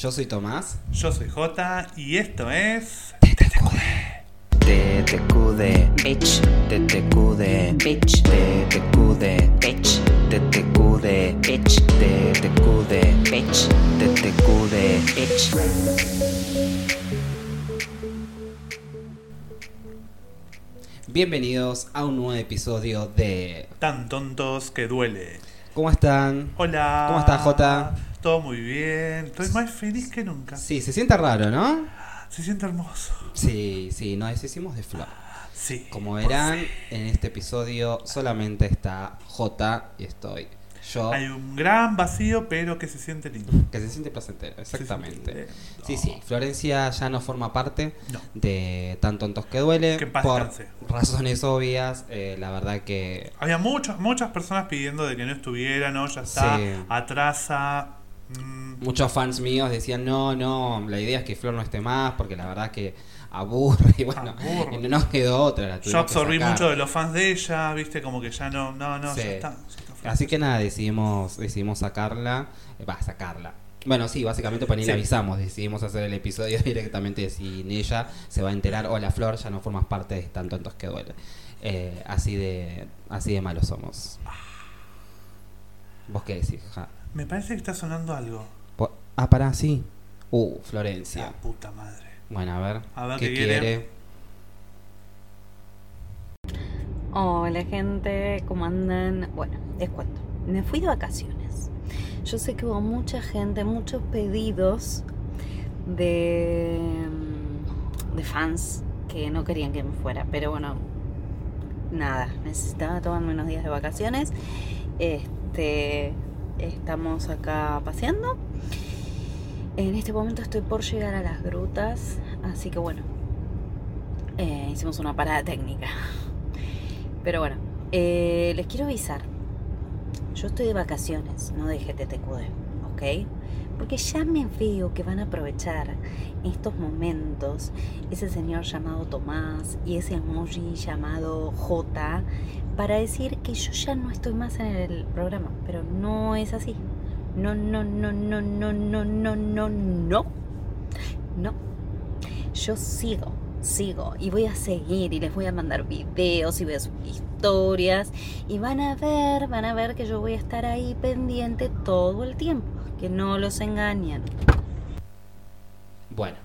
Yo soy Tomás. Yo soy Jota y esto es. TTQD, bitch, TTQD, bitch, TTQD, bitch, TTQD, bitch, TTQD, bitch, TTQD, bitch. Bienvenidos a un nuevo episodio de Tan tontos que duele. ¿Cómo están? Hola. ¿Cómo estás, Jota? Todo muy bien. Estoy más feliz que nunca. Sí, se siente raro, ¿no? Se siente hermoso. Sí, sí, nos deshicimos de Flor. Sí. Como verán, en este episodio solamente está J y estoy yo, Hay un gran vacío, pero que se siente lindo. que se siente placentero, exactamente. Siente Sí, sí, Florencia ya no forma parte No. de Tan Tontos que Duele Que por razones obvias. eh, la verdad que Había muchas, muchas personas pidiendo de que no estuviera, ¿no? Ya está. Sí. Atrasa. Mm, muchos fans míos decían, no, no, la idea es que Flor no esté más porque la verdad que aburre y bueno, Aburre. no nos quedó otra. Yo absorbí mucho de los fans de ella, viste, como que ya no, no, no, Sí. ya está. ya está. Así que nada, decidimos, decidimos sacarla. eh, Va, sacarla. Bueno, sí, básicamente para ni le Sí. avisamos, decidimos hacer el episodio directamente sin ella. Se va a enterar, hola Flor, ya no formas parte de Tan Tontos que Duele. Eh, así de así de malos somos. ¿Vos qué decís? Ja? Me parece que está sonando algo. Po- Ah, pará, sí. Uh, Florencia. La puta madre. Bueno, a ver. A ver ¿Qué qué quiere. quiere? Hola gente, ¿cómo andan? Bueno, les cuento. Me fui de vacaciones. Yo sé que hubo mucha gente, muchos pedidos de, de fans que no querían que me fuera, pero bueno, nada, necesitaba tomarme unos días de vacaciones. Este, estamos acá paseando. En este momento estoy por llegar a las grutas, así que bueno, eh, hicimos una parada técnica. Pero bueno, eh, les quiero avisar. Yo estoy de vacaciones, no de GTTQD, ¿ok? Porque ya me veo que van a aprovechar estos momentos ese señor llamado Tomás y ese emoji llamado J para decir que yo ya no estoy más en el programa. Pero no es así. No, no, no, no, no, no, no, no, no. No. Yo sigo, sigo y voy a seguir y les voy a mandar videos y voy a subir historias y van a ver, van a ver que yo voy a estar ahí pendiente todo el tiempo, que no los engañen. Bueno.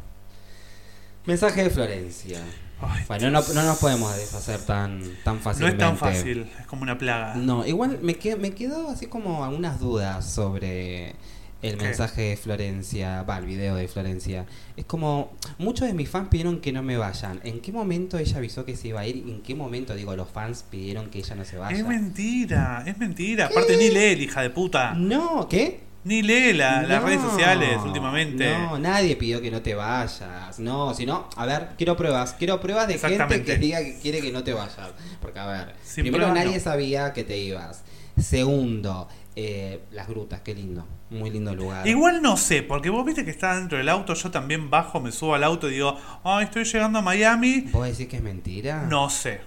Mensaje de Florencia. Ay, Bueno, no, no nos podemos deshacer tan, tan no fácilmente. es tan fácil, es como una plaga. No, igual me, qued- me quedó así como algunas dudas sobre el ¿Qué? mensaje de Florencia, va, el video de Florencia. Es como, muchos de mis fans pidieron que no me vayan. ¿En qué momento ella avisó que se iba a ir? ¿En qué momento, digo, los fans pidieron que ella no se vaya? Es mentira, es mentira. Aparte ni lee hija de puta. No, ¿qué? Ni lee la- las redes sociales últimamente. No, nadie pidió que no te vayas. No, sino, a ver, quiero pruebas. Quiero pruebas de gente que diga que quiere que no te vayas. Porque, a ver, Sin primero pruebas, nadie no. sabía que te ibas. Segundo, eh, las grutas, qué lindo. Muy lindo lugar. Igual no sé, porque vos viste que está dentro del auto, yo también bajo, me subo al auto y digo, ay, estoy llegando a Miami. ¿Vos decís que es mentira? No sé.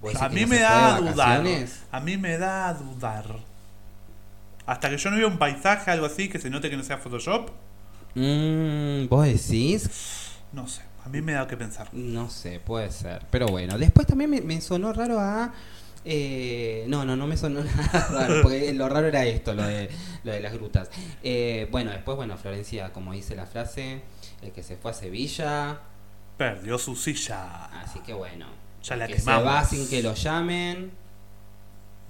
¿Vos decís A mí no me da a dudar. A mí me da a dudar. Hasta que yo no vea un paisaje, algo así, que se note que no sea Photoshop, Mm, ¿Vos decís? no sé. A mí me da que pensar. No sé, puede ser. Pero bueno, después también me, me sonó raro a... eh, no, no, no me sonó nada raro, porque lo raro era esto, lo de, lo de las grutas. Eh, bueno, después, bueno, Florencia, como dice la frase, el que se fue a Sevilla, Perdió su silla. así que bueno, Ya la que se va sin que lo llamen.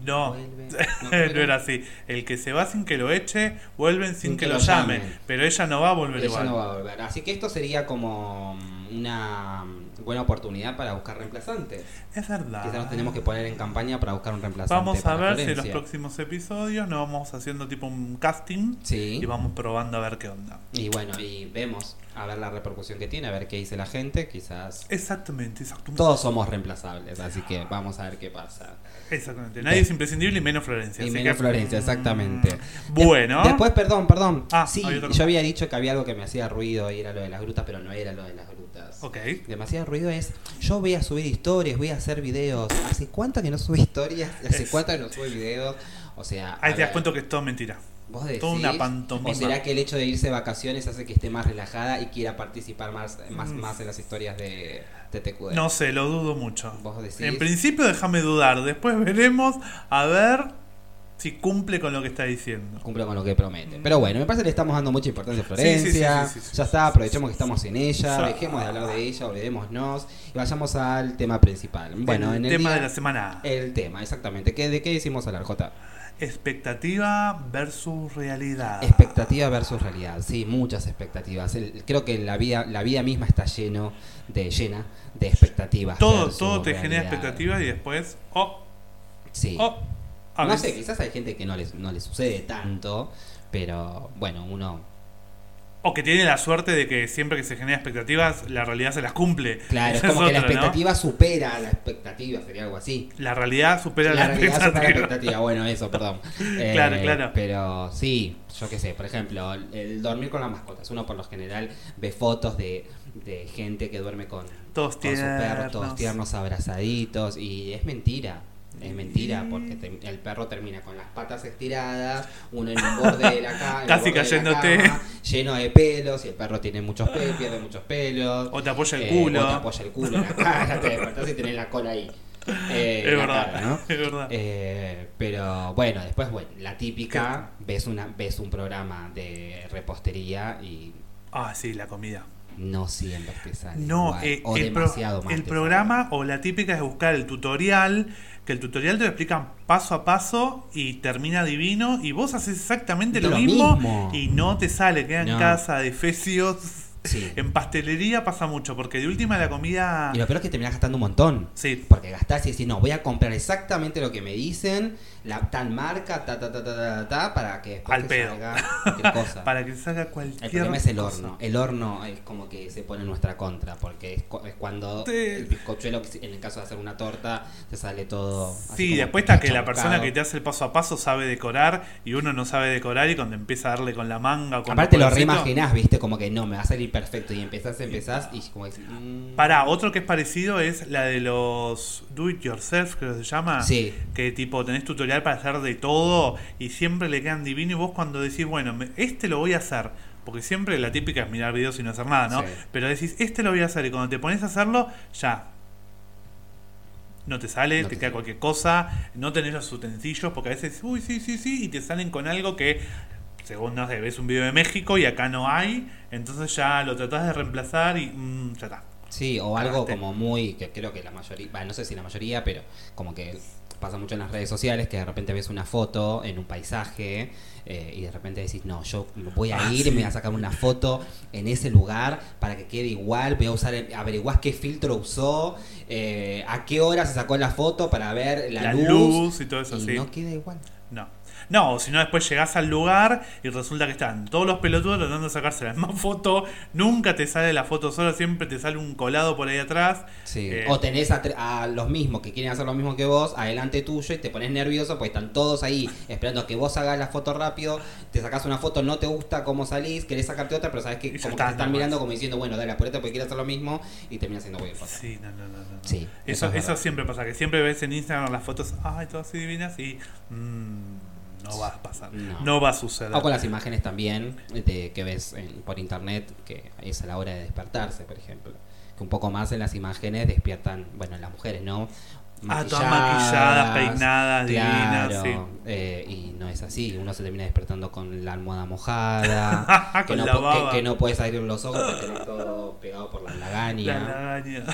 No, vuelve. no, ¿cómo era así. El que se va sin que lo eche, vuelven sin, Sin que, que lo llamen. llamen. Pero ella no va a volver Ella igual. no va a volver. Así que esto sería como mm, una mm, buena oportunidad para buscar reemplazantes. Es verdad. Quizás nos tenemos que poner en campaña para buscar un reemplazante. Vamos a ver si en los próximos episodios nos vamos haciendo tipo un casting Sí. y vamos probando a ver qué onda. Y bueno, y vemos a ver la repercusión que tiene, a ver qué dice la gente. Quizás Exactamente, exactamente. todos somos reemplazables, así que vamos a ver qué pasa. Exactamente. Nadie es imprescindible y menos Florencia. Y menos que- Florencia, exactamente. Mm, Bueno. De- después, perdón, perdón. Ah, sí, yo había dicho que había algo que me hacía ruido y era lo de las grutas, pero no era lo de las grutas. Ok. Demasiado ruido es, yo voy a subir historias, voy a hacer videos. ¿Hace cuánto que no sube historias? ¿Hace Es- cuánto que no sube videos? O sea... Ahí te das cuenta que es todo mentira. ¿Vos decís? Toda una pantomima. ¿O será que el hecho de irse de vacaciones hace que esté más relajada y quiera participar más, más, Mm. más en las historias de TTQD? No sé, lo dudo mucho. ¿Vos decís? En principio déjame dudar, después veremos a ver si cumple con lo que está diciendo. Cumple con lo que promete. Pero bueno, me parece que le estamos dando mucha importancia a Florencia. Sí, sí, sí, sí, sí, ya está, aprovechemos que estamos en ella. Dejemos de hablar de ella, olvidémonos. Y vayamos al tema principal. Bueno, el en el tema día- de la semana. El tema, exactamente. ¿Qué, ¿De qué decimos hablar, Jota? Expectativa versus realidad. Expectativa versus realidad, sí, muchas expectativas. El- creo que la vida, la vida misma está lleno de, llena de expectativas. Todo, todo te genera expectativas y después, oh, Sí. oh. A no sé, quizás hay gente que no les, no les sucede tanto, pero bueno, uno... O que tiene la suerte de que siempre que se genera expectativas, la realidad se las cumple. Claro, es como que la expectativa supera la expectativa, sería algo así. La realidad supera la, La realidad supera la expectativa. expectativa, bueno, eso, perdón. Eh, Claro, claro. Pero sí, yo qué sé, por ejemplo, el dormir con las mascotas. Uno por lo general ve fotos de, de gente que duerme con, Todos con sus perros, todos tiernos, abrazaditos, y es mentira. Es mentira, porque te- el perro termina con las patas estiradas, uno en un borde de la cama, Casi cayéndote. lleno de pelos, y el perro tiene muchos pelos, pierde muchos pelos. O te apoya el Eh, culo. o te apoya el culo en la cara, te despertás y tenés la cola ahí. eh, es verdad, cara, ¿no? es verdad. Eh, pero bueno, después, bueno, la típica, ves una ves un programa de repostería y Ah, sí, la comida. No siempre te sale No, igual, eh, o el, pro- demasiado más el programa o la típica es buscar el tutorial, que el tutorial te lo explican paso a paso y termina divino y vos haces exactamente lo, Lo mismo, mismo. y no te sale, queda en No. casa de fecios. Sí. En pastelería pasa mucho, porque de última la comida... Y lo peor es que terminás gastando un montón. Sí, Porque gastás y decís, no, voy a comprar exactamente lo que me dicen, la tal marca, ta, ta, ta, ta, ta, ta, para que después Al pedo. salga cualquier cosa. para que salga cualquier El problema es el cosa. horno. El horno es como que se pone en nuestra contra, porque es, cu- es cuando el bizcochuelo, en el caso de hacer una torta, te sale todo. así Sí, después está que la persona que te hace el paso a paso sabe decorar y uno no sabe decorar y cuando empieza a darle con la manga o con Aparte lo reimaginás, viste, como que no, me va a salir perfecto. Y empezás, empezás y como que. mm, Para, otro que es parecido es la de los do it yourself, creo que se llama. Sí. Que tipo tenés tutorial para hacer de todo y siempre le quedan divino y vos cuando decís, bueno, este lo voy a hacer. Porque siempre la típica es mirar videos y no hacer nada, ¿no? Sí. Pero decís, este lo voy a hacer y cuando te pones a hacerlo, ya. No te sale, No te te queda sale. cualquier cosa, no tenés los utensilios, porque a veces, uy, sí, sí, sí, y te salen con algo que, según no sé, ves un video de México y acá no hay, entonces ya lo tratás de reemplazar y mm, ya está. Sí, o algo como muy, que creo que la mayoría, bueno, no sé si la mayoría, pero como que pasa mucho en las redes sociales, que de repente ves una foto en un paisaje eh, y de repente decís, no, yo voy a Ah, ir, sí. me voy a sacar una foto en ese lugar para que quede igual, voy a usar, averiguás qué filtro usó, eh, a qué hora se sacó la foto para ver la, La luz, luz y todo eso, y sí. no queda igual. No. No, o si no, después llegás al lugar y resulta que están todos los pelotudos tratando de sacarse la misma foto. Nunca te sale la foto sola, siempre te sale un colado por ahí atrás. Sí. Eh, O tenés a, a los mismos que quieren hacer lo mismo que vos, adelante tuyo, y te pones nervioso, pues están todos ahí esperando que vos hagas la foto rápido, te sacás una foto, no te gusta cómo salís, querés sacarte otra, pero sabes que como está, que te están mirando como diciendo, bueno, dale, apurate porque quieres hacer lo mismo, y terminas haciendo cualquier cosa. Sí, no, no, no. no. Sí, Eso, eso es eso verdad. siempre pasa, que siempre ves en Instagram las fotos, ay, todas así divinas y mm, no va a pasar. No. No, va a suceder. O con las imágenes también de, que ves en- por internet, que es a la hora de despertarse, por ejemplo. Que un poco más en las imágenes despiertan, bueno, las mujeres, ¿no? Ah, todas maquilladas, peinadas, divinas, sí. eh, y no es así, uno se termina despertando con la almohada mojada, que, Con no, la que- no puedes abrir los ojos porque tenés todo pegado por la La lagaña. lagaña.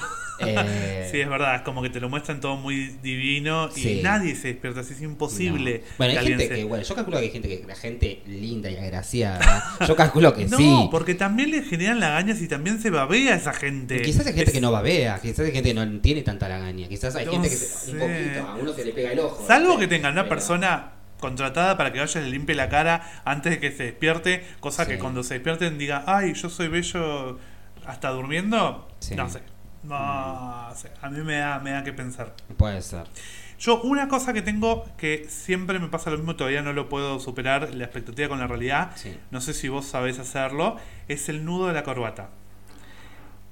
Eh, Sí, es verdad, es como que te lo muestran todo muy divino y Sí. nadie se despierta, así es imposible. no. Bueno, hay gente se- que, bueno, yo calculo que hay gente que, la gente linda y agraciada, yo calculo que No, sí. porque también le generan lagañas y también se babea a esa gente. Quizás hay gente Es- que no babea, quizás hay gente que no tiene tanta lagaña, quizás hay No gente que un sé. poquito, a uno se le pega el ojo. Salvo que tengan una persona contratada para que vaya y le limpie la cara antes de que se despierte, cosa que cuando se despierten diga, ay, yo soy bello hasta durmiendo. Sí. No sé. No sé. A mí me da, me da que pensar. Puede ser. Yo, una cosa que tengo que siempre me pasa lo mismo, todavía no lo puedo superar, la expectativa con la realidad. Sí. No sé si vos sabés hacerlo. Es el nudo de la corbata.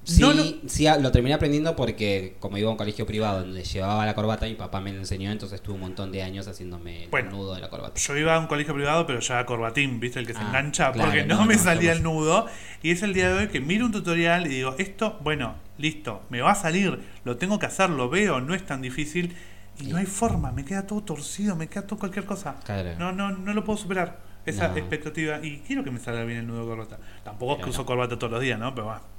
Sí, No sí, a- lo terminé aprendiendo porque como iba a un colegio privado donde llevaba la corbata, mi papá me lo enseñó, entonces estuve un montón de años haciéndome el Bueno. nudo de la corbata. Yo iba a un colegio privado, pero ya corbatín, ¿viste? El que se Ah, engancha, claro, porque no, no, me salía el nudo. Y es el día de hoy que miro un tutorial y digo, esto, bueno, listo, me va a salir, lo tengo que hacer, lo veo, no es tan difícil. Y Sí. no hay forma, me queda todo torcido, me queda todo cualquier cosa. Claro. No, no, no lo puedo superar. Esa expectativa. Y quiero que me salga bien el nudo de corbata. Tampoco es que uso corbata todos los días, ¿no? Pero va. Bueno,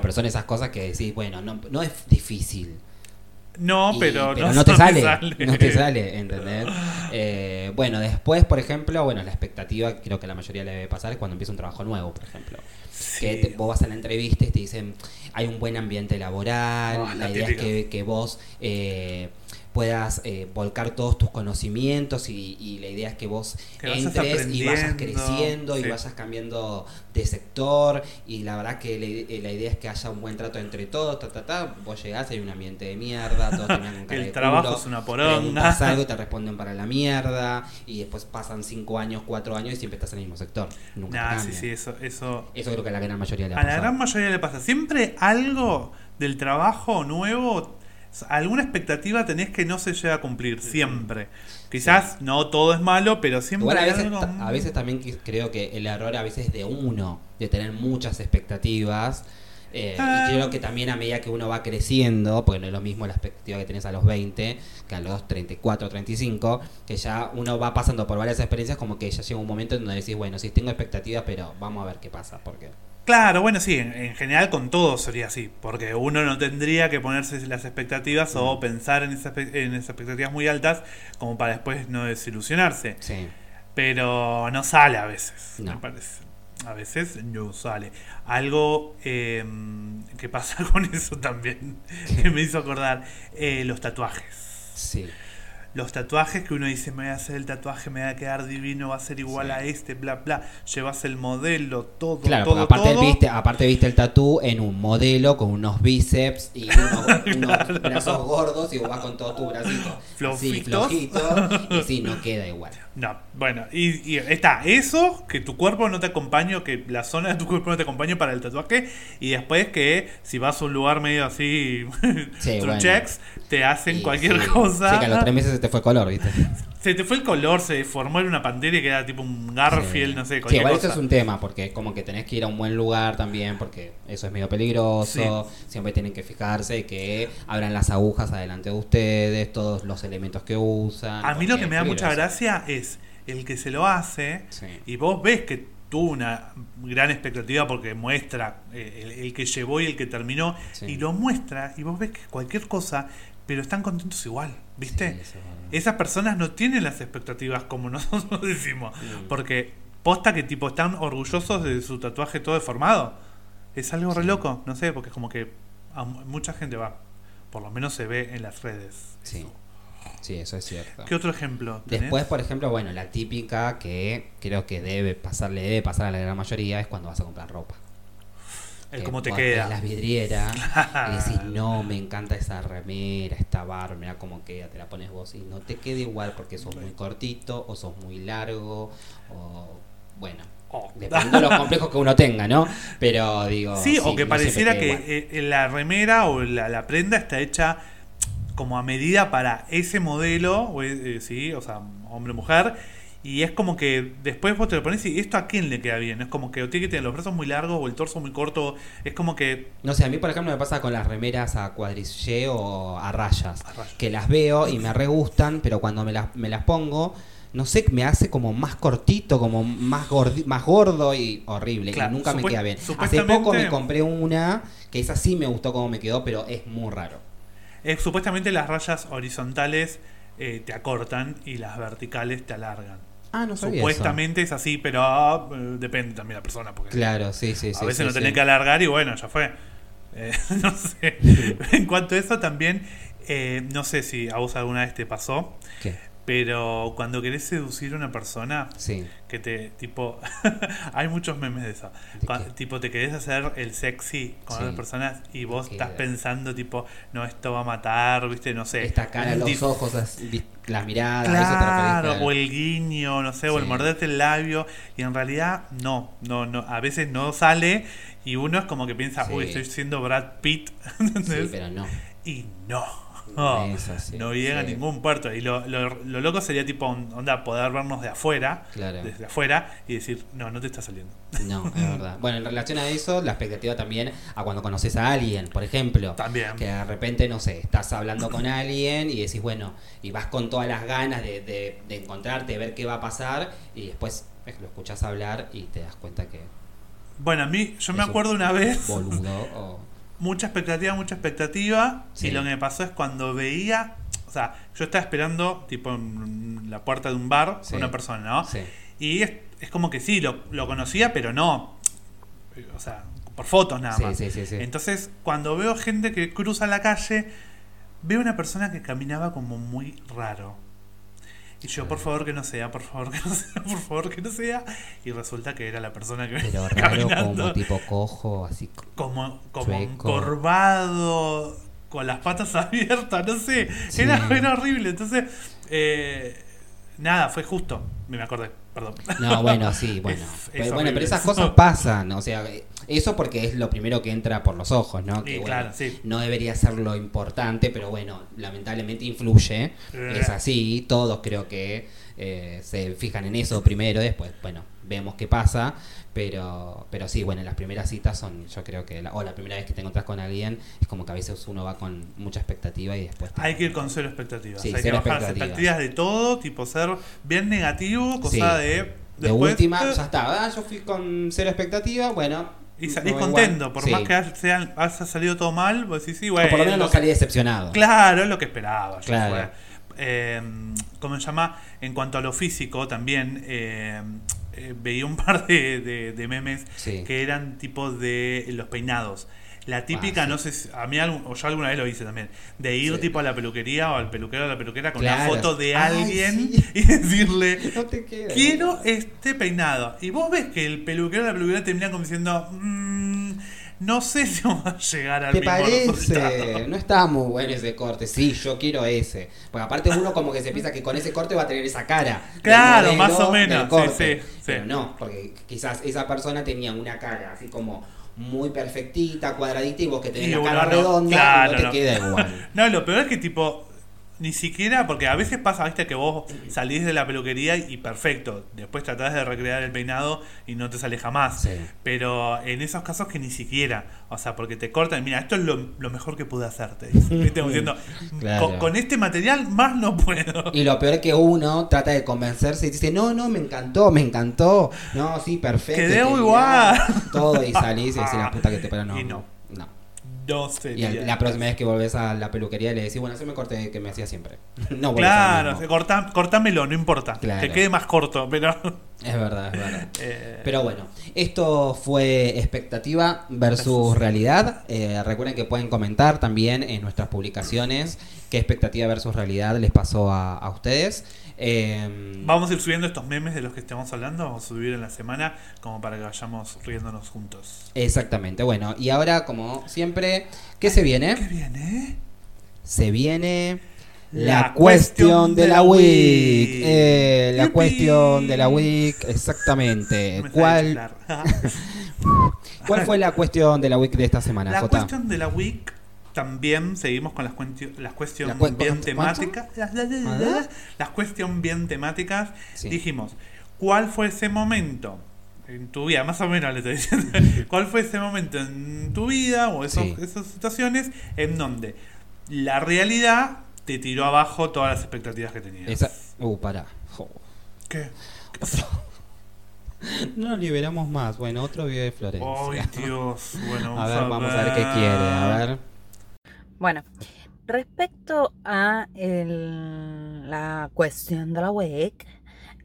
pero son esas cosas que decís, bueno, no, no es difícil. No, Y- pero, pero no, no, te sale, no te sale, ¿entendés? Eh, bueno, después, por ejemplo, bueno, la expectativa, que creo que la mayoría le debe pasar, es cuando empieza un trabajo nuevo, por ejemplo. Que te- vos vas a la entrevista y te dicen, hay un buen ambiente laboral, Ah, la la idea es que, que vos eh, puedas eh, volcar todos tus conocimientos y, y la idea es que vos Que entres y vayas creciendo sí. y vayas cambiando de sector y la verdad que la, ide- la idea es que haya un buen trato entre todos, ta, ta, ta. vos llegás, hay un ambiente de mierda, todos te miran con cara El de trabajo culo, es una poronga. algo y te responden para la mierda y después pasan 5 años, 4 años y siempre estás en el mismo sector. Nunca Nah, sí, sí, eso, eso, Eso creo que a la gran mayoría le ha A la gran mayoría le pasa. Siempre algo del trabajo nuevo, alguna expectativa tenés que no se llega a cumplir. Siempre. Quizás no todo es malo, pero siempre Igual a veces, algo- ta- a veces también creo que el error a veces es de uno, de tener muchas expectativas. eh, Ah. Y creo que también a medida que uno va creciendo, porque no es lo mismo la expectativa que tenés a los 20 que a los 34, 35, que ya uno va pasando por varias experiencias, como que ya llega un momento en donde decís, bueno, sí tengo expectativas, pero vamos a ver qué pasa, porque Claro, bueno, sí, en, en general con todo sería así, porque uno no tendría que ponerse las expectativas o pensar en esas, espe- en esas expectativas muy altas como para después no desilusionarse. sí. Pero no sale a veces, No. me parece. A veces no sale. Algo eh, que pasa con eso también, que me hizo acordar, eh, los tatuajes. Sí. Los tatuajes que uno dice, me voy a hacer el tatuaje, me va a quedar divino, va a ser igual Sí. a este, bla, bla. Llevas el modelo, todo, Claro, todo, aparte todo. viste, aparte viste el tatú en un modelo con unos bíceps y unos, unos brazos gordos y vos vas con todo tu bracito así, Flojitos. flojito y sí, no queda igual. No, bueno, y, y está eso, que tu cuerpo no te acompañe, que la zona de tu cuerpo no te acompañe para el tatuaje, y después que si vas a un lugar medio así, Sí, bueno. truchex, te hacen Y cualquier sí, cosa. Sí, que a los tres meses se te fue color, ¿viste? Se te fue el color, se deformó en una pantera y queda tipo un Garfield, Sí. no sé, Sí, igual cosa. eso es un tema, porque es como que tenés que ir a un buen lugar también, porque eso es medio peligroso. Siempre tienen que fijarse que abran las agujas adelante de ustedes, todos los elementos que usan. A mí lo que me da mucha gracia es el que se lo hace y vos ves que tuvo una gran expectativa porque muestra eh, el, el que llevó y el que terminó y lo muestra y vos ves que cualquier cosa, pero están contentos igual, ¿viste? Sí, eso. Esas personas no tienen las expectativas como nosotros decimos, porque posta que tipo están orgullosos de su tatuaje todo deformado. Es algo re Sí. loco, no sé, porque es como que a mu- mucha gente va, por lo menos se ve en las redes. Sí. Sí, eso es cierto. ¿Qué otro ejemplo? tenés? Después, por ejemplo, bueno, la típica que creo que debe pasar, le debe pasar a la gran mayoría es cuando vas a comprar ropa. El cómo te queda. las vidrieras y decís, no, me encanta esa remera, esta barra, mira cómo queda, te la pones vos y no te queda igual porque sos muy cortito o sos muy largo o bueno, Oh. depende de los complejos que uno tenga, ¿no? Pero digo, Sí, o que no pareciera que igual. eh, la remera o la, la prenda está hecha como a medida para ese modelo, o, eh, sí, o sea, hombre mujer, y es como que después vos te lo pones y esto a quién le queda bien, es como que o tiene que tener los brazos muy largos o el torso muy corto, es como que No sé, a mí por ejemplo me pasa con las remeras a cuadrillé o a rayas, A rayas. que las veo y me re gustan, pero cuando me las, me las pongo, no sé, me hace como más cortito, como más, gordi- más gordo y horrible, Claro, y nunca me queda bien. Hace poco me compré una, que esa sí me gustó como me quedó, pero es muy raro. eh, supuestamente las rayas horizontales eh, te acortan y las verticales te alargan. Ah, no sabía Supuestamente es así, pero ah, eh, depende también de la persona, porque. Claro, sí, sí, sí. a veces sí, sí. tenés que alargar y bueno, ya fue. Eh, no sé. en cuanto a eso también, eh, no sé si a vos alguna vez te pasó, ¿Qué? pero cuando querés seducir a una persona, Sí. que te, tipo, hay muchos memes de eso. Tipo, te querés hacer el sexy con Sí. otras personas y vos estás pensando, tipo, no, esto va a matar, viste, no sé. Esta cara, los ojos, así, las miradas, eso te Claro, o el guiño, no sé, o el morderte el labio, y en realidad no, no, no, a veces no sale y uno es como que piensa, Sí. uy, estoy siendo Brad Pitt, Sí, ¿entendés? pero no. Y no, No no, es así, no llega a sí. ningún puerto. Y lo, lo, lo loco sería tipo, onda, poder vernos de afuera, Claro. desde afuera, y decir, no, no te está saliendo. No, es verdad. Bueno, en relación a eso, la expectativa también a cuando conoces a alguien, por ejemplo. También. Que de repente, no sé, estás hablando con alguien y decís, bueno, y vas con todas las ganas de, de, de encontrarte, de ver qué va a pasar, y después lo escuchas hablar y te das cuenta que Bueno, a mí, yo me acuerdo una vez, boludo o... mucha expectativa, mucha expectativa, Sí. y lo que me pasó es cuando veía, o sea, yo estaba esperando, tipo, en la puerta de un bar, Sí. una persona, ¿no? Sí. Y es, es como que sí, lo, lo conocía, pero no. O sea, por fotos nada más. sí, sí, sí. Entonces, cuando veo gente que cruza la calle, veo una persona que caminaba como muy raro. Y yo, por favor que no sea, por favor que no sea, por favor que no sea. Y resulta que era la persona que Pero venía raro caminando como tipo cojo, así... como, como encorvado, con las patas abiertas, no sé. Sí. Era, era horrible. Entonces, eh, nada, fue justo. Me acordé, perdón. No, bueno, sí, bueno. Es- pero, bueno, pero esas cosas pasan, o sea, eso porque es lo primero que entra por los ojos, ¿no? Que Sí, bueno, claro, sí. no debería ser lo importante, pero bueno, lamentablemente influye. Eh. Es así, todos creo que eh, se fijan en eso primero, después, bueno, vemos qué pasa. Pero, pero sí, bueno, las primeras citas son, yo creo que, la, o la primera vez que te encontrás con alguien, es como que a veces uno va con mucha expectativa y después... te- Hay que ir con cero expectativas. Sí, Hay cero que bajar expectativas. expectativas de todo, tipo ser bien negativo, cosa de. De última, ya está, yo fui con cero expectativa, bueno... Y salís no, igual. contento, por Sí. más que haya, sea- haya salido todo mal, vos decís, sí, bueno. o por lo menos no salí decepcionado. Claro, es lo que esperaba. ya Claro. fue. Eh, ¿Cómo se llama? En cuanto a lo físico, también eh, eh, veía un par de, de- de memes Sí. que eran tipo de los peinados. La típica, Ah, sí. no sé, si- a mí o yo alguna vez lo hice también, de ir Sí. tipo a la peluquería o al peluquero o la peluquera con una Claro. foto de Ay, alguien sí. y decirle, No te queda. quiero este peinado. Y vos ves que el peluquero o la peluquera termina como diciendo, "Mm, no sé si vamos a llegar al ¿Te mismo parece? resultado". No está muy bueno ese corte. Sí, yo quiero ese. Porque aparte uno como que se piensa que con ese corte va a tener esa cara. Claro, modelo, más o menos, del corte. sí, sí, sí. Pero no, porque quizás esa persona tenía una cara así como muy perfectita, cuadradita, y vos que tenés Y la cara redonda claro, y no te no. queda igual. No, lo peor es que tipo, ni siquiera, porque a veces pasa, viste, que vos salís de la peluquería y perfecto, después tratás de recrear el peinado y no te sale jamás. Sí. Pero en esos casos que ni siquiera, o sea, porque te cortan, mira, esto es lo, lo mejor que pude hacerte. ¿viste? Diciendo, Claro. con, con este material más no puedo. Y lo peor es que uno trata de convencerse y dice, no, no, me encantó, me encantó. No, sí, perfecto. Quedé igual. bien". Todo y salís y decís, la puta que te para no. Y no. No. Y sería. al- la próxima vez que volvés a la peluquería le decís, bueno, ese me corte que me hacía siempre. No Claro, cortá- cortámelo, no importa. Claro. Que quede más corto, pero. Es verdad, es verdad. eh, Pero bueno, esto fue expectativa versus realidad. Eh, recuerden que pueden comentar también en nuestras publicaciones qué expectativa versus realidad les pasó a, a ustedes. Eh, Vamos a ir subiendo estos memes de los que estamos hablando, vamos a subir en la semana como para que vayamos riéndonos juntos. Exactamente, bueno, y ahora como siempre, ¿qué se ¿Qué viene? viene? Se viene La la cuestión de la week. week. Eh, la cuestión de la week, exactamente. Me ¿Cuál. ¿Cuál fue la cuestión de la week de esta semana, La Jota? cuestión de la week también seguimos con las, cuestiones ¿La cue- bien temáticas. Las, las- ¿Ah? cuestiones bien temáticas. Sí. Dijimos, ¿cuál fue ese momento en tu vida? Más o menos le estoy diciendo. ¿Cuál fue ese momento en tu vida o esos- Sí. esas situaciones en donde la realidad te tiró abajo todas las expectativas que tenías? Esa... Uh, pará. Jo. ¿Qué? No liberamos más. Bueno, otro video de Florencia. ¡Ay, Dios! Bueno, a ver, vamos a ver qué quiere. A ver. Bueno, respecto a la cuestión de la week,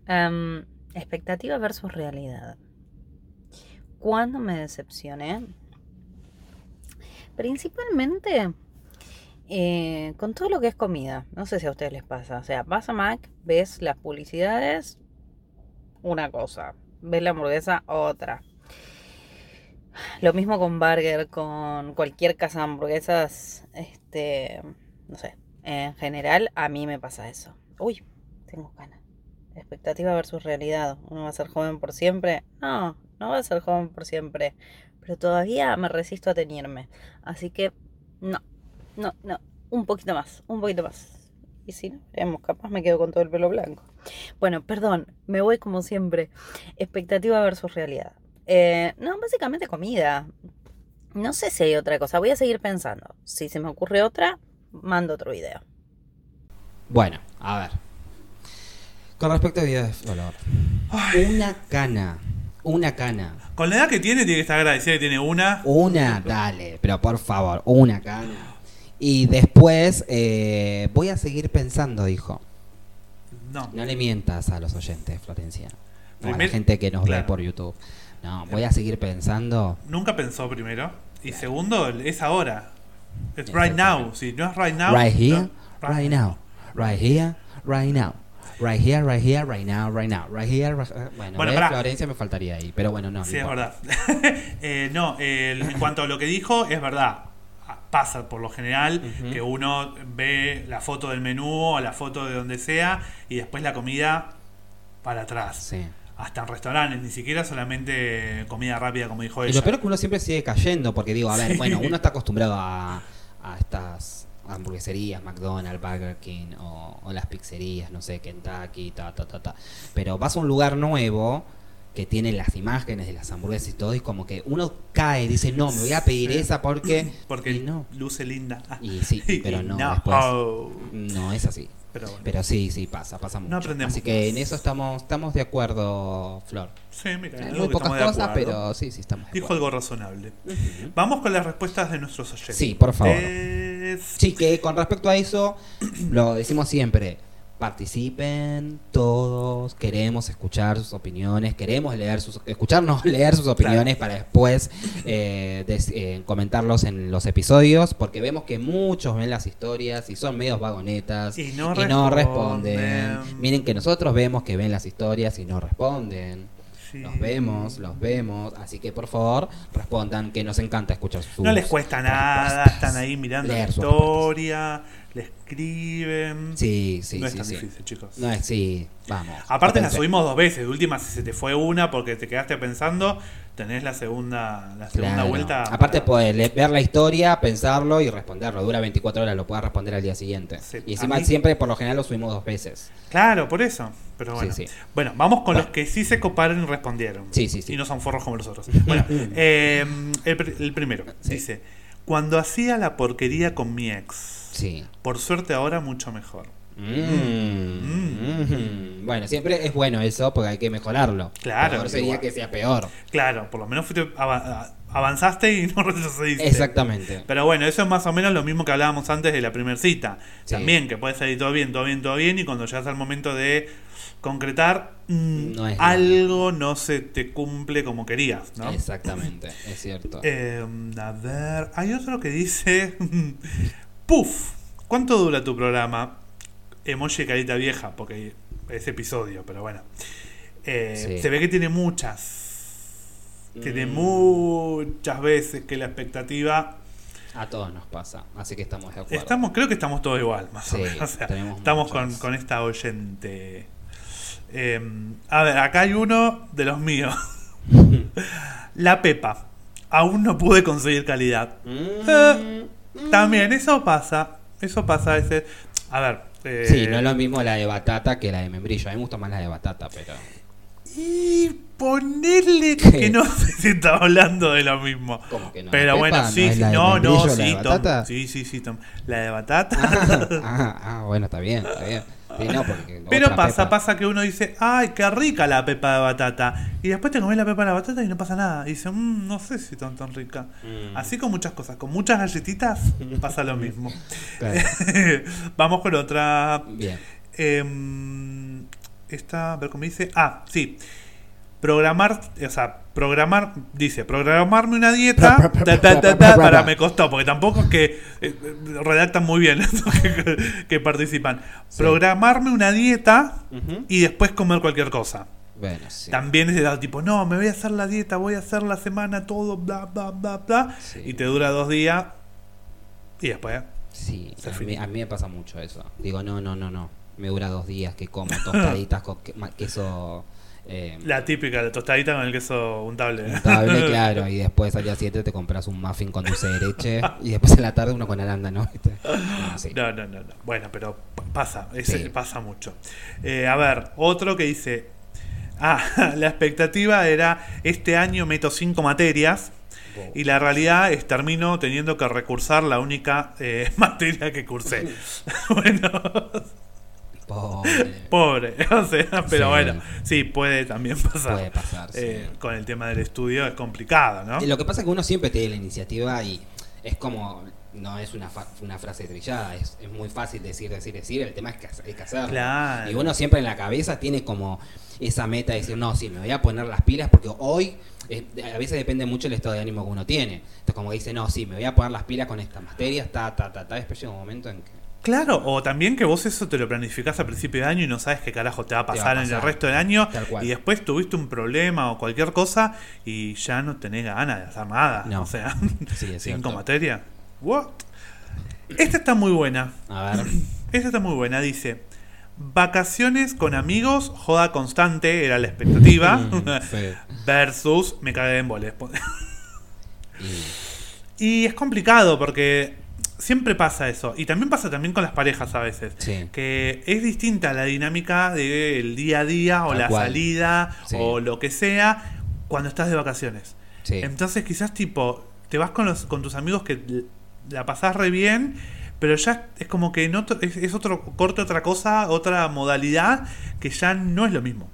em, expectativa versus realidad. ¿Cuándo me decepcioné? Principalmente eh, con todo lo que es comida. No sé si a ustedes les pasa. O sea, vas a Mac, ves las publicidades, una cosa. Ves la hamburguesa, otra. Lo mismo con Burger, con cualquier casa de hamburguesas, este, no sé, en general a mí me pasa eso. Uy, tengo ganas. Expectativa versus realidad. ¿Uno va a ser joven por siempre? No, no va a ser joven por siempre. Pero todavía me resisto a teñirme. Así que, no, no, no. Un poquito más, un poquito más. Y si no, veremos, capaz me quedo con todo el pelo blanco. Bueno, perdón, me voy como siempre. Expectativa versus realidad. Eh, no, básicamente comida. No sé si hay otra cosa. Voy a seguir pensando. Si se me ocurre otra, mando otro video. Bueno, a ver. Con respecto a vida de olor. Una cana. Una cana. Con la edad que tiene, tiene que estar agradecida que tiene una. Una, dale, pero por favor, una cana. Y después eh, voy a seguir pensando, dijo. No. No le mientas a los oyentes, Florencia. No, a la gente que nos ve por YouTube. No, voy a seguir pensando. Nunca pensó primero. Y segundo, es ahora. Es right now. Si no es right now. Right here, no, right now. Right here, right now. Right here, right here, right now, right now. Right here, right- eh, Bueno, Bueno, pará. Florencia me faltaría ahí. Pero bueno, no. Sí, es verdad. Eh, no, en cuanto a lo que dijo, es verdad. Ah, Pasa por lo general Ujú. que uno ve la foto del menú o la foto de donde sea y después la comida para atrás. Sí. Hasta en restaurantes, ni siquiera solamente comida rápida, como dijo Y ella. lo peor es que uno siempre sigue cayendo, porque digo, a ver, Sí. bueno, uno está acostumbrado a, a estas hamburgueserías, McDonald's, Burger King o, o las pizzerías, no sé, Kentucky, ta, ta, ta, ta. Pero vas a un lugar nuevo que tiene las imágenes de las hamburguesas y todo, y como que uno cae y dice, no, me voy a pedir esa porque... Porque y no. luce linda. Ah, Y sí, pero y no, después... Oh. No es así. Pero bueno. Pero sí, sí, pasa, pasa mucho. aprendemos Así que en eso estamos, estamos de acuerdo, Flor. Sí, mira, En muy pocas estamos de cosas, acuerdo. pero sí, sí, estamos de Dijo acuerdo. algo razonable. Vamos con las respuestas de nuestros oyentes. Sí, por favor. Es- Sí, que con respecto a eso, lo decimos siempre. Participen todos, queremos escuchar sus opiniones, queremos leer sus, escucharnos leer sus opiniones para después eh, des- eh, comentarlos en los episodios, porque vemos que muchos ven las historias y son medios vagonetas Y no responden. responden. Miren que nosotros vemos que ven las historias y no responden. Sí. Los vemos, los vemos, así que por favor respondan, que nos encanta escuchar sus No les cuesta nada, están ahí mirando la historia, le escriben. Sí, sí, no es sí, tan sí. difícil, chicos. No es, sí, vamos. Aparte la subimos dos veces, de última si se te fue una porque te quedaste pensando, tenés la segunda, la segunda Claro. vuelta. Aparte puedes le- ver la historia, pensarlo y responderlo. Dura 24 horas, lo puedes responder al día siguiente. Sí, y encima mí- siempre, por lo general, lo subimos dos veces. Claro, por eso. Pero bueno. Sí, sí. Bueno, vamos con Bueno. los que sí se coparon y respondieron. Sí, sí, sí. Y no son forros como los otros. Bueno, eh, el, pr- el primero dice: Cuando hacía la porquería con mi ex, Sí. por suerte ahora mucho mejor. Mm, mm. Bueno, siempre es bueno eso porque hay que mejorarlo. Claro, Peor sería igual. que sea peor. Claro, por lo menos fuiste ava- avanzaste y no retrocediste. Exactamente. Pero bueno, eso es más o menos lo mismo que hablábamos antes de la primera cita. Sí. También que puede salir todo bien, todo bien, todo bien, y cuando llegas al momento de concretar, mm, No algo no se te cumple como querías, ¿no? Exactamente, es cierto. Eh, a ver, hay otro que dice, puf, ¿cuánto dura tu programa? Emoji carita vieja, porque es episodio, pero bueno. Eh, Sí. Se ve que tiene muchas. Tiene Mm. muchas veces que la expectativa A todos nos pasa, así que estamos de acuerdo. Estamos, creo que estamos todos igual, más o menos. O sea, estamos con, con esta oyente. Eh, a ver, acá hay uno de los míos. La Pepa. Aún no pude conseguir calidad. Mm. También, eso pasa. Eso pasa a veces. A ver. Eh, Sí, no es lo mismo la de batata que la de membrillo. A mí me gusta más la de batata, pero. Y ponerle que no sé si está hablando de lo mismo. ¿Cómo que no? Pero ¿Pepa bueno, no sí, es sí, no, no, membrillo, la de sí, Tom. Sí, sí, sí, Tom. La de batata. Ah, ah, ah, bueno, está bien, está bien. Sí, no, porque Pero pasa, pepa. pasa que uno dice, ay, qué rica la pepa de batata. Y después te comes la pepa de la batata y no pasa nada. Y dice, "Mm, no sé si tan tan rica. Mm. Así con muchas cosas. Con muchas galletitas pasa lo mismo. Vamos con otra. Bien. Em, esta, a ver cómo dice. Ah, sí. Programar, o sea, programar, dice, programarme una dieta. Ta, ta, ta, para me costó, porque tampoco es que eh, redactan muy bien los que, que participan. Sí. Programarme una dieta y después comer cualquier cosa. Bueno, sí. También es de edad tipo, no, me voy a hacer la dieta, voy a hacer la semana, todo, bla, bla, bla, bla. Sí. Y te dura dos días y después. Sí, a mí, a mí me pasa mucho eso. Digo, no, no, no, no. me dura dos días que como tostaditas con queso eh, La típica, la tostadita con el queso untable. untable, claro, y después al día siguiente te compras un muffin con dulce de leche y después en la tarde uno con arándano. sí. No, no, no, no. Bueno, pero pasa, ese Sí. pasa mucho. Eh, a ver, otro que dice. Ah, la expectativa era este año meto cinco materias y la realidad es termino teniendo que recursar la única eh, materia que cursé. bueno, Pobre. o sea, pero Sí. bueno, sí, puede también pasar. Puede pasar, sí. Eh, con el tema del estudio es complicado, ¿no? Lo que pasa es que uno siempre tiene la iniciativa y es como, no es una, fa- una frase trillada, es, es muy fácil decir, decir, decir, el tema es que, hay que hacerlo. Claro. Y uno siempre en la cabeza tiene como esa meta de decir, no, sí, me voy a poner las pilas porque hoy, eh, a veces depende mucho el estado de ánimo que uno tiene. Entonces como dice, no, sí, me voy a poner las pilas con estas materias, ta, ta, ta, ta, después llega un momento en que... Claro, o también que vos eso te lo planificás a principio de año y no sabes qué carajo te va a Te va a pasar, en el resto del año Tal cual. y después tuviste un problema o cualquier cosa y ya no tenés ganas de hacer nada. No. O sea, Sí, cinco cierto. materias. What? Esta está muy buena. A ver, Esta está muy buena, dice. Vacaciones con amigos, joda constante, era la expectativa. Mm, sí. Versus me cagué en boles. Y- Y es complicado porque siempre pasa eso. Y también pasa también con las parejas a veces. Sí. Que es distinta la dinámica del día a día o Tal la cual. salida Sí. o lo que sea cuando estás de vacaciones. sí. Entonces quizás tipo, te vas con, los, con tus amigos que la pasás re bien, pero ya es como que no to- es, es otro corte, otra cosa, otra modalidad que ya no es lo mismo.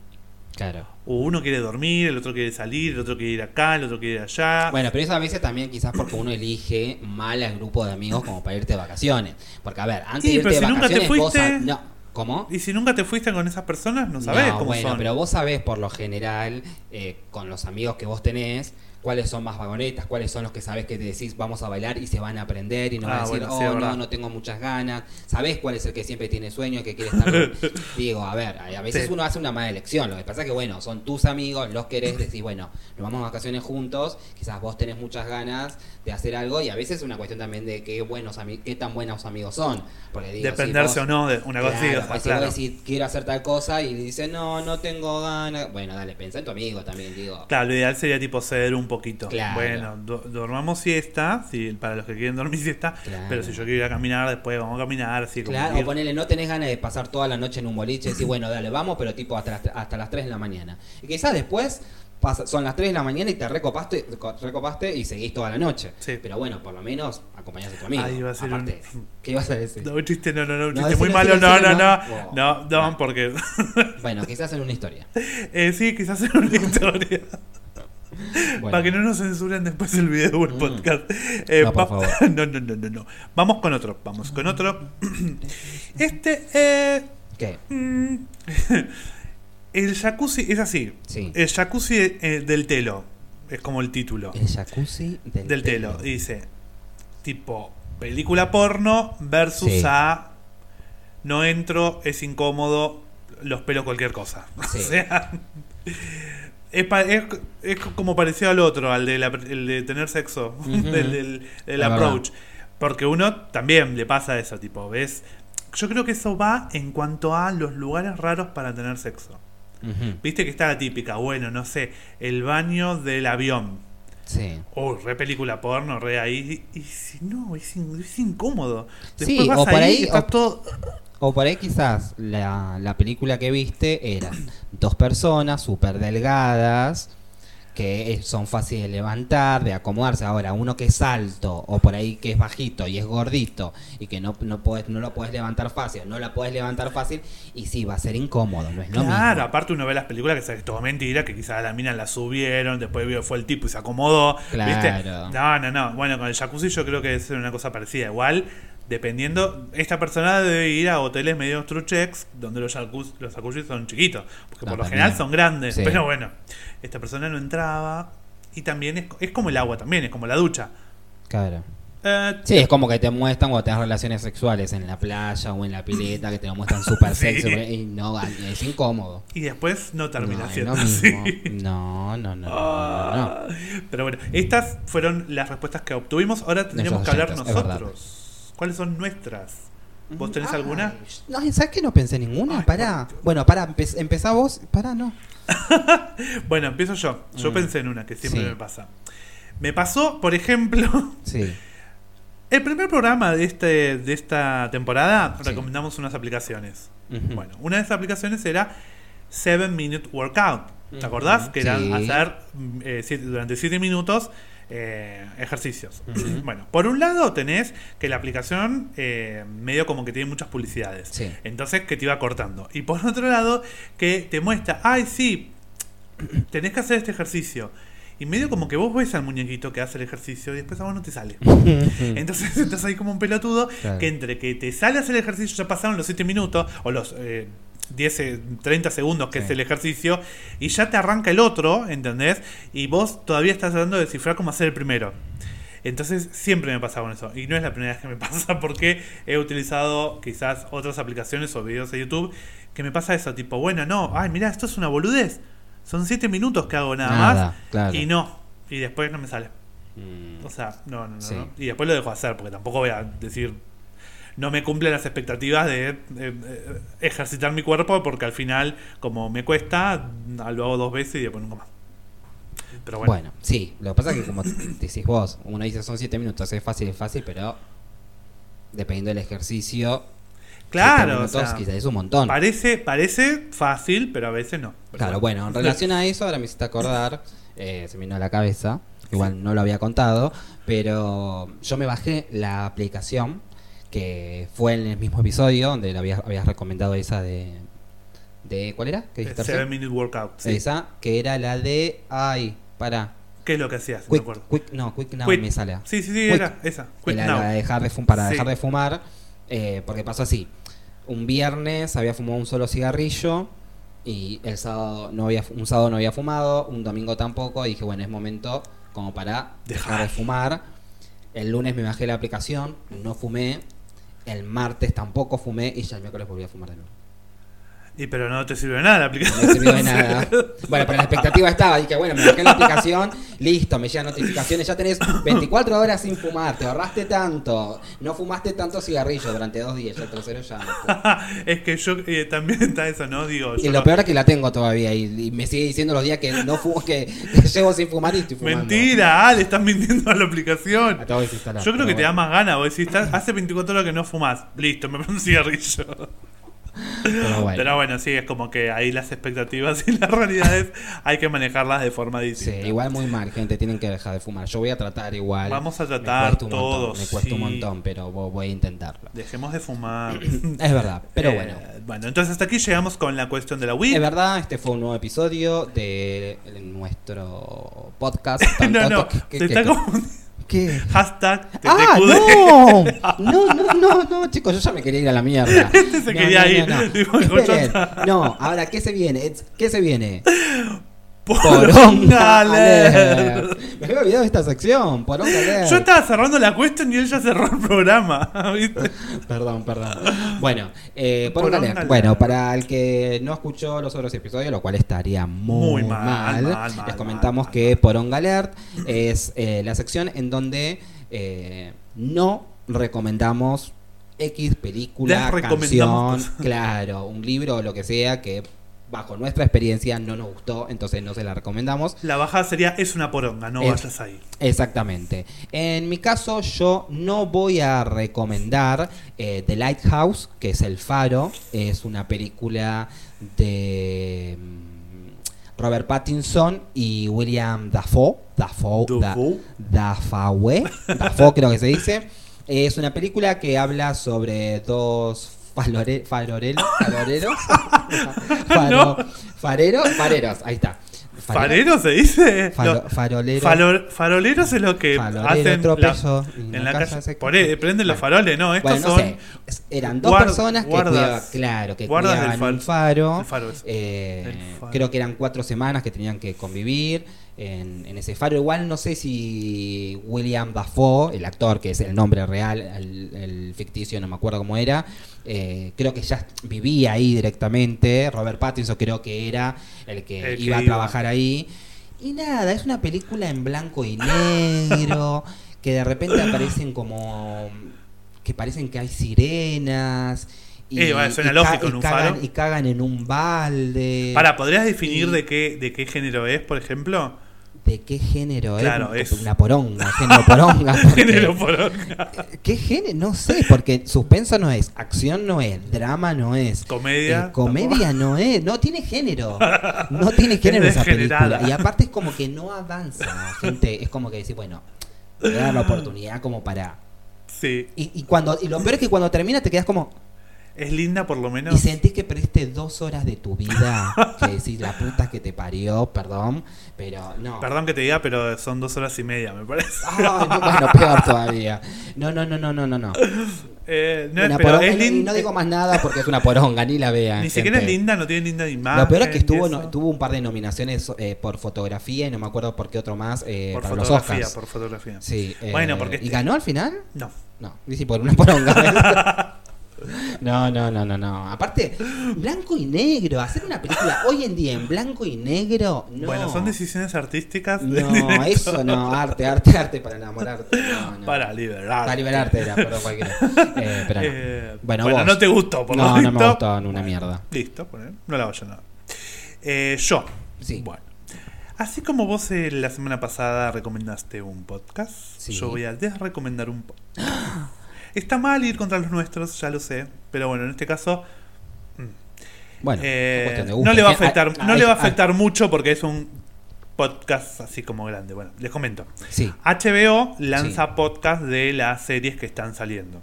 Claro. O uno quiere dormir, el otro quiere salir, el otro quiere ir acá, el otro quiere ir allá. Bueno, pero eso a veces también quizás porque uno elige mal al grupo de amigos como para irte de vacaciones. Porque a ver, antes Sí, de irte pero de si nunca te vacaciones vos fuiste- sab- no, ¿Cómo? Y si nunca te fuiste con esas personas, no sabes cómo bueno, son. pero vos sabés por lo general, eh, con los amigos que vos tenés, cuáles son más vagonetas, cuáles son los que sabés que te decís vamos a bailar y se van a aprender y no Ah, van a decir, bueno, sí, es oh, no, no tengo muchas ganas. Sabés cuál es el que siempre tiene sueño, que quiere estar. con- Digo, a ver, a veces Sí. uno hace una mala elección. Lo que pasa es que, bueno, son tus amigos, los querés, decís, bueno, nos vamos a vacaciones juntos, quizás vos tenés muchas ganas de hacer algo y a veces es una cuestión también de qué buenos qué tan buenos amigos son. Porque digo, si Dependerse vos- o no de una cosa así, Claro, pues si claro. decís quiero hacer tal cosa y dice no, no tengo ganas. Bueno, dale, pensá en tu amigo también, digo. Claro, lo ideal sería tipo ceder un poquito. Claro. Bueno, dormamos siesta, sí, para los que quieren dormir siesta, Claro. pero si yo quiero ir a caminar, después vamos a caminar, así como Claro, ir- o ponele, no tenés ganas de pasar toda la noche en un boliche y decís, bueno, dale, vamos, pero tipo hasta las, hasta las 3 de la mañana. Y quizás después pasa- son las 3 de la mañana y te recopaste, co- recopaste y seguís toda la noche. Sí. Pero bueno, por lo menos acompañás a tu amigo. Ah, iba a ser Aparte, un- ¿qué ibas a decir? No, un chiste, no, no, no, un No, chiste muy decilo, malo, no, no, no, no. no, no, porque, Bueno, quizás en una historia. eh, sí, quizás en una historia, Bueno. para que no nos censuren después el video o el Mm. podcast. Eh, No, por va- favor. no, no, no, no, no, vamos con otro, vamos con otro. Este, eh, ¿Qué? mm, el jacuzzi es así, Sí. el jacuzzi eh, del telo, es como el título. El jacuzzi del, del telo. Dice, tipo, película porno versus Sí. a no entro, es incómodo, los pelos cualquier cosa. Sí. O sea, es, es, es como parecido al otro, al de, la- el de tener sexo, del, del- approach. Porque uno también le pasa eso, tipo, ¿ves? Yo creo que eso va en cuanto a los lugares raros para tener sexo. Viste que está la típica, bueno, no sé, el baño del avión. Sí. Oh, re película porno, re ahí. Y, si no, es, in- es incómodo. Sí, vas o por ahí, ahí, o- todo. O por ahí quizás la, la película que viste eran dos personas súper delgadas que son fáciles de levantar, de acomodarse. Ahora, uno que es alto o por ahí que es bajito y es gordito y que no, no, podés, no lo puedes levantar fácil, no la puedes levantar fácil y sí, va a ser incómodo, no es lo Claro, mismo. aparte uno ve las películas que es todo mentira, que quizás a la mina la subieron, después vio fue el tipo y se acomodó. ¿viste? Claro. No, no, no. Bueno, con el jacuzzi yo creo que ser una cosa parecida. Igual, dependiendo, esta persona debe ir a hoteles medio truchex, donde los jacuzzi, los jacuzzi son chiquitos, porque por lo también. general son grandes. Sí. Pero bueno, esta persona no entraba. Y también es, es como el agua, también es como la ducha. Claro. Eh, Sí, es como que te muestran cuando tenés relaciones sexuales en la playa o en la pileta, que te lo muestran súper Sí. sexy y no, es incómodo. y después no termina no, siendo así. No, no, no. Ah, Pero bueno, estas fueron las respuestas que obtuvimos. Ahora tendríamos que Nuestros hablar oyentes, es verdad. nosotros. ¿Cuáles son nuestras? ¿Vos tenés alguna? No, ¿sabes que no pensé ninguna? Ay, pará. por. Bueno, pará, empe- empezá vos. Pará, no. Bueno, empiezo yo. Yo Mm. pensé en una que siempre Sí. me pasa. Me pasó, por ejemplo, Sí. el primer programa de, este, de esta temporada. Sí. Recomendamos unas aplicaciones. Bueno, una de esas aplicaciones era 7 Minute Workout. ¿Te acordás? Que era Sí. hacer mm, eh, siete- durante 7 minutos eh, ejercicios. Bueno, por un lado tenés que la aplicación eh, medio como que tiene muchas publicidades. Sí. Entonces que te iba cortando. Y por otro lado que te muestra, ay sí, tenés que hacer este ejercicio. Y medio como que vos ves al muñequito que hace el ejercicio y después a vos no te sale. Entonces estás ahí como un pelotudo Claro. que entre que te sale a hacer el ejercicio ya pasaron los 7 minutos o los eh, 10, eh, 30 segundos que Sí. es el ejercicio y ya te arranca el otro, ¿entendés? Y vos todavía estás tratando de descifrar cómo hacer el primero. Entonces siempre me pasa con eso. Y no es la primera vez que me pasa porque he utilizado quizás otras aplicaciones o videos de YouTube que me pasa eso, tipo, bueno, no, ay, mira, esto es una boludez. Son 7 minutos que hago nada, Nada, más claro. y no. Y después no me sale. Mm. O sea, no, no, no, Sí. no. Y después lo dejo hacer, porque tampoco voy a decir. No me cumplen las expectativas de, eh, ejercitar mi cuerpo, porque al final, como me cuesta, lo hago dos veces y después nunca más. Pero bueno, Bueno, sí, lo que pasa es que como decís vos, uno dice son 7 minutos, es fácil, es fácil, pero dependiendo del ejercicio, siete claro, o minutos sea, quizás es un montón. parece, parece fácil, pero a veces no. Pero Claro, bueno, en relación a eso, ahora me hiciste acordar, eh, se me vino a la cabeza, igual no lo había contado, pero yo me bajé la aplicación que fue en el mismo episodio donde lo habías, habías recomendado esa de, de. ¿Cuál era? ¿Qué dijiste 7 recién? Minute Workout. sí. Esa, que era la de. Ay, para. ¿Qué es lo que hacías? No Quick, acuerdo. quick, no, Quick Now Quick. me sale. Sí, sí, sí, Quick. era esa. Quick la, Now. la de dejar de para Sí. dejar de fumar, eh, porque pasó así. Un viernes había fumado un solo cigarrillo y el sábado no había un sábado no había fumado, un domingo tampoco, y dije, bueno, es momento como para dejar, Dejar. de fumar. El lunes me bajé la aplicación, no fumé. El martes tampoco fumé y ya el miércoles volví a fumar de nuevo. Y pero no te sirve de nada la No aplicación. me sirvió de nada. Bueno, pero la expectativa estaba. Dije, bueno, me bajé la aplicación, listo, me llegan notificaciones. Ya tenés 24 horas sin fumar, te ahorraste tanto, no fumaste tantos cigarrillos durante dos días. Ya el tercero ya. no es que yo eh, también está eso, ¿no? Digo, Y yo lo no- peor es que la tengo todavía y, y me sigue diciendo los días que no fumo, que, que llevo sin fumar y estoy fumando. Mentira, ah, le están mintiendo a la aplicación. Yo creo que te da más ganas, vos decís, "Estás- hace 24 horas que no fumas, listo, me prendo un cigarrillo. Pero bueno. Pero bueno, sí, es como que ahí las expectativas y las realidades hay que manejarlas de forma Sí, distinta. igual muy mal, gente, tienen que dejar de fumar. Yo voy a tratar igual. Vamos a Me tratar cuesta un montón, todos, me cuesta un sí. montón, pero vo- voy a intentarlo. Dejemos de fumar. Es verdad, pero Eh, bueno. Bueno, entonces hasta aquí llegamos con la cuestión de la Wii. Es verdad, este fue un nuevo episodio de nuestro podcast. Tan- no, no, que- te que- está que- confundiendo. ¿Qué? Hashtag ¡Ah, no! No, no, no, no, chicos, yo ya me quería ir a la mierda. Este se No, quería no, ir. no, ahora, ¿qué se viene? ¿Qué se viene? Poronga alert. Me había olvidado de esta sección, Poronga Alert. Yo estaba cerrando la cuestión y él ya cerró el programa. ¿viste? Perdón, perdón. Bueno, eh, Poronga Poronga Alert. Alert. Bueno, para el que no escuchó los otros episodios, lo cual estaría muy, Muy mal, mal, mal, mal, les comentamos mal, que Poronga Alert es eh, la sección en donde eh, no recomendamos X película, canción, claro, un libro o lo que sea que bajo nuestra experiencia no nos gustó, entonces no se la recomendamos. La bajada sería es una poronga, no Es- vayas ahí. Exactamente. En mi caso, yo no voy a recomendar eh, The Lighthouse, que es El Faro. Es una película de mm, Robert Pattinson y William Dafoe. Dafoe. Da- Dafoe. Dafoe. Dafoe creo que se dice. Es una película que habla sobre dos falore- farorelos. Faroreros. Faro- No. Fareros. Fareros. Ahí está. ¿Farero se dice? Faro- farolero. falo- faroleros es lo que Farolero, hacen tropezo, la- en la casa calle. se- Por prenden los faroles, no, estos Bueno, no son sé. Eran dos guard- personas que guardas- cuidaban, claro, que cuidaban un fal- faro. el faro eh, el faro. Creo que eran cuatro semanas que tenían que convivir en, en ese faro. Igual no sé si William Dafoe, el actor, que es el nombre real, el, el ficticio, no me acuerdo cómo era, eh, creo que ya vivía ahí directamente. Robert Pattinson creo que era el que El que iba a iba. trabajar ahí. Y nada, es una película en blanco y negro, que de repente aparecen como... que parecen que hay sirenas. Y, Eh, bueno, suena y lógico ca- en y un cagan, y cagan en un balde. Para, ¿podrías definir de qué, de qué género es, por ejemplo? ¿De qué género Claro, es? es- Una poronga, género poronga. porque- Género poronga. ¿Qué género? No sé, porque suspenso no es, acción no es, drama no es. Comedia. Eh, comedia no es, no tiene género. No tiene género Es esa degenerada. película. Y aparte es como que no avanza, gente. Es como que decir, bueno, voy a dar la oportunidad como para. Sí. Y, y cuando y lo peor es que cuando termina te quedas como. Es linda por lo menos. Y sentís que perdiste dos horas de tu vida. Que decís, la puta que te parió, perdón. Pero no. Perdón que te diga, pero son dos horas y media, me parece. Ay, no, bueno, peor todavía. No, no, no, no, no, no. no. Eh, no, Una poronga, es y linda. no digo más nada porque es una poronga, ni la vean. Ni siquiera es linda, no tiene linda imagen. Lo peor es que estuvo, y no- tuvo un par de nominaciones eh, por fotografía y no me acuerdo por qué otro más eh, por para los fotografía, Oscars. por fotografía. Sí, eh, Bueno, porque ¿Y este- ganó al final? No. No, dice por una poronga. No, no, no, no, no. Aparte, blanco y negro. Hacer una película hoy en día en blanco y negro, no. Bueno, son decisiones artísticas. No, eso no. Arte, arte, arte para enamorarte. No, no. Para liberar. Para liberarte era, perdón, cualquiera. Eh, pero no. Eh, Bueno, bueno, vos. no te gustó, por lo No, no me gustó en una mierda. Listo, no la vaya nada. Eh, yo. Sí. Bueno. Así como vos eh, la semana pasada recomendaste un podcast, Sí. yo voy a desrecomendar un podcast. Está mal ir contra los nuestros, ya lo sé, pero bueno, en este caso Bueno, eh, no le va a afectar, no le va a afectar mucho porque es un podcast así como grande. Bueno, les comento. Sí. HBO lanza podcast de las series que están saliendo.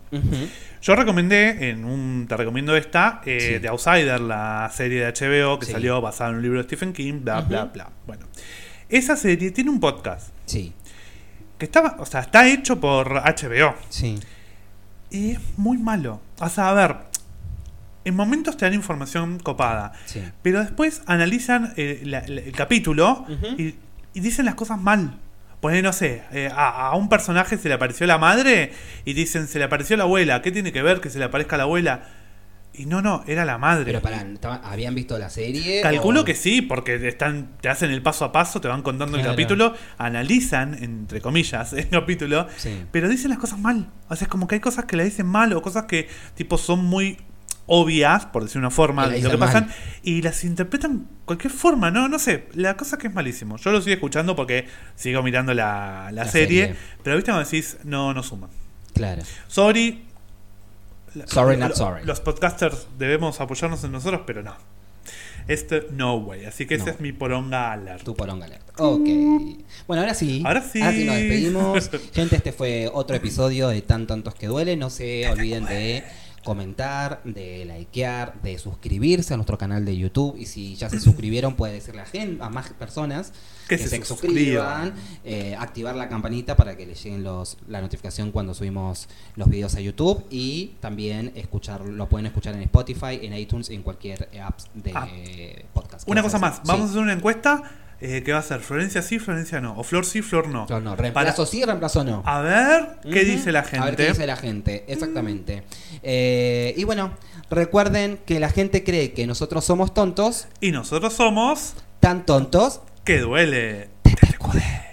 Yo recomendé, en un te recomiendo esta, eh, Sí. The Outsider, la serie de HBO que Sí. salió basada en un libro de Stephen King, bla, bla, bla. Bueno, esa serie tiene un podcast Sí, que estaba, o sea, está hecho por HBO sí. Y es muy malo. O sea, a ver, en momentos te dan información copada, Sí. pero después analizan eh, la- la- el capítulo y, y dicen las cosas mal. Pues no sé, eh, a, a un personaje se le apareció la madre y dicen se le apareció la abuela. ¿Qué tiene que ver que se le aparezca la abuela? Y no, no, era la madre. Pero pará, ¿estaban- ¿habían visto la serie? Calculo o- que sí, porque están, te hacen el paso a paso, te van contando el capítulo, analizan, entre comillas, el capítulo, Sí. pero dicen las cosas mal. O sea, es como que hay cosas que la dicen mal o cosas que tipo son muy obvias, por decir una forma, de lo que pasan, y las interpretan cualquier forma, no, no sé. La cosa que es malísimo. Yo lo sigo escuchando porque sigo mirando la, la La serie, serie. pero viste cuando decís, no, no suman. Claro. Sorry. Sorry, not sorry. Los podcasters debemos apoyarnos en nosotros, pero no. Este, no way. Así que ese No. es mi poronga alert. Tu poronga alerta. Ok. Bueno, ahora sí. Ahora sí. nos despedimos. Gente, este fue otro episodio de Tan Tontos que Duele. No se olviden de comentar, de likear, de suscribirse a nuestro canal de YouTube. Y si ya se suscribieron, puede decirle a, gen- a más personas Que que, se se, suscriban. suscriban. eh, activar la campanita para que les lleguen los, la notificación cuando subimos los videos a YouTube. Y también escuchar, lo pueden escuchar en Spotify, en iTunes, en cualquier app de Ah. podcast. Una ¿Qué cosa más. Vamos a hacer una encuesta eh, que va a ser Florencia sí, Florencia no. O Flor sí, Flor no. No, no, reemplazo sí, reemplazo no. A ver qué dice la gente. A ver qué dice la gente, exactamente. Eh, y bueno, recuerden que la gente cree que nosotros somos tontos, Y nosotros somos. tan tontos Que duele. te.